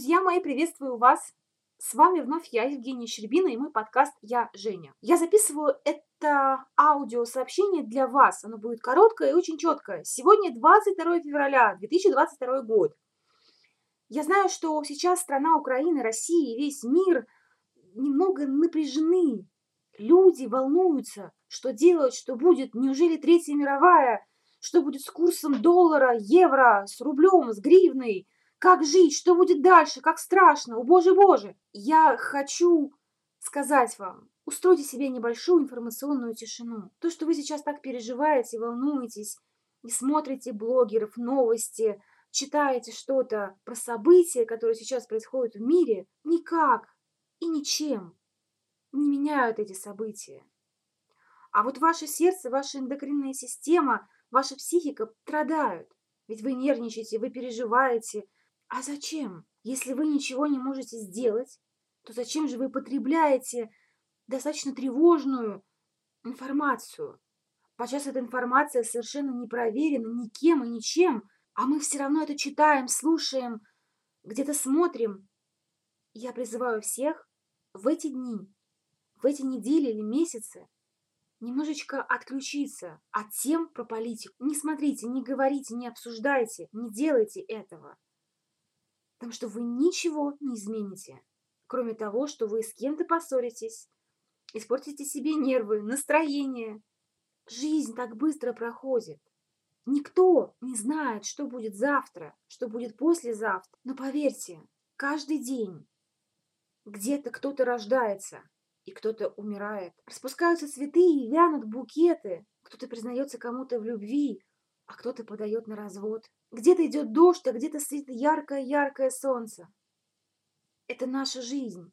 Друзья мои, приветствую вас! С вами вновь я, Евгения Щербина, и мой подкаст «Я Женя». Я записываю это аудиосообщение для вас. Оно будет короткое и очень четкое. Сегодня 22 февраля 2022 год. Я знаю, что сейчас страна Украины, Россия и весь мир немного напряжены. Люди волнуются, что делать, что будет. Неужели Третья мировая? Что будет с курсом доллара, евро, с рублем, с гривной – как жить? Что будет дальше? Как страшно? О, боже, боже! Я хочу сказать вам, устройте себе небольшую информационную тишину. То, что вы сейчас так переживаете, волнуетесь, и смотрите блогеров, новости, читаете что-то про события, которые сейчас происходят в мире, никак и ничем не меняют эти события. А вот ваше сердце, ваша эндокринная система, ваша психика страдают. Ведь вы нервничаете, вы переживаете, а зачем? Если вы ничего не можете сделать, то зачем же вы потребляете достаточно тревожную информацию? Подчас эта информация совершенно не проверена никем и ничем, а мы все равно это читаем, слушаем, где-то смотрим. Я призываю всех в эти дни, в эти недели или месяцы немножечко отключиться от тем про политику. Не смотрите, не говорите, не обсуждайте, не делайте этого. Потому что вы ничего не измените, кроме того, что вы с кем-то поссоритесь, испортите себе нервы, настроение. Жизнь так быстро проходит. Никто не знает, что будет завтра, что будет послезавтра. Но поверьте, каждый день где-то кто-то рождается и кто-то умирает. Распускаются цветы и вянут букеты. Кто-то признается кому-то в любви, а кто-то подает на развод. Где-то идет дождь, а где-то светит яркое-яркое солнце. Это наша жизнь.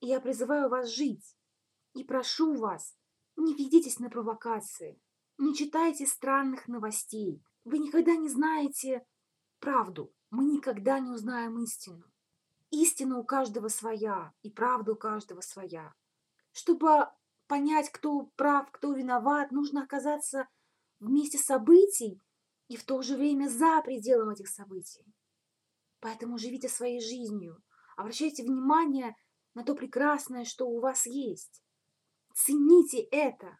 Я призываю вас жить. И прошу вас, не ведитесь на провокации. Не читайте странных новостей. Вы никогда не знаете правду. Мы никогда не узнаем истину. Истина у каждого своя, и правда у каждого своя. Чтобы понять, кто прав, кто виноват, нужно оказаться в месте событий и в то же время за пределом этих событий. Поэтому живите своей жизнью, обращайте внимание на то прекрасное, что у вас есть. Цените это,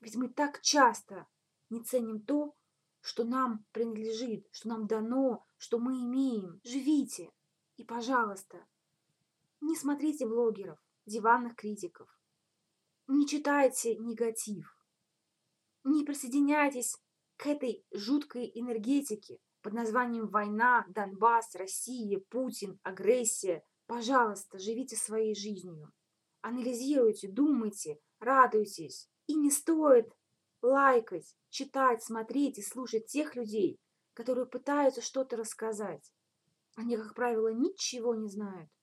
ведь мы так часто не ценим то, что нам принадлежит, что нам дано, что мы имеем. Живите и, пожалуйста, не смотрите блогеров, диванных критиков, не читайте негатив, не присоединяйтесь к этой жуткой энергетике под названием война, Донбасс, Россия, Путин, агрессия. Пожалуйста, живите своей жизнью. Анализируйте, думайте, радуйтесь. И не стоит лайкать, читать, смотреть и слушать тех людей, которые пытаются что-то рассказать. Они, как правило, ничего не знают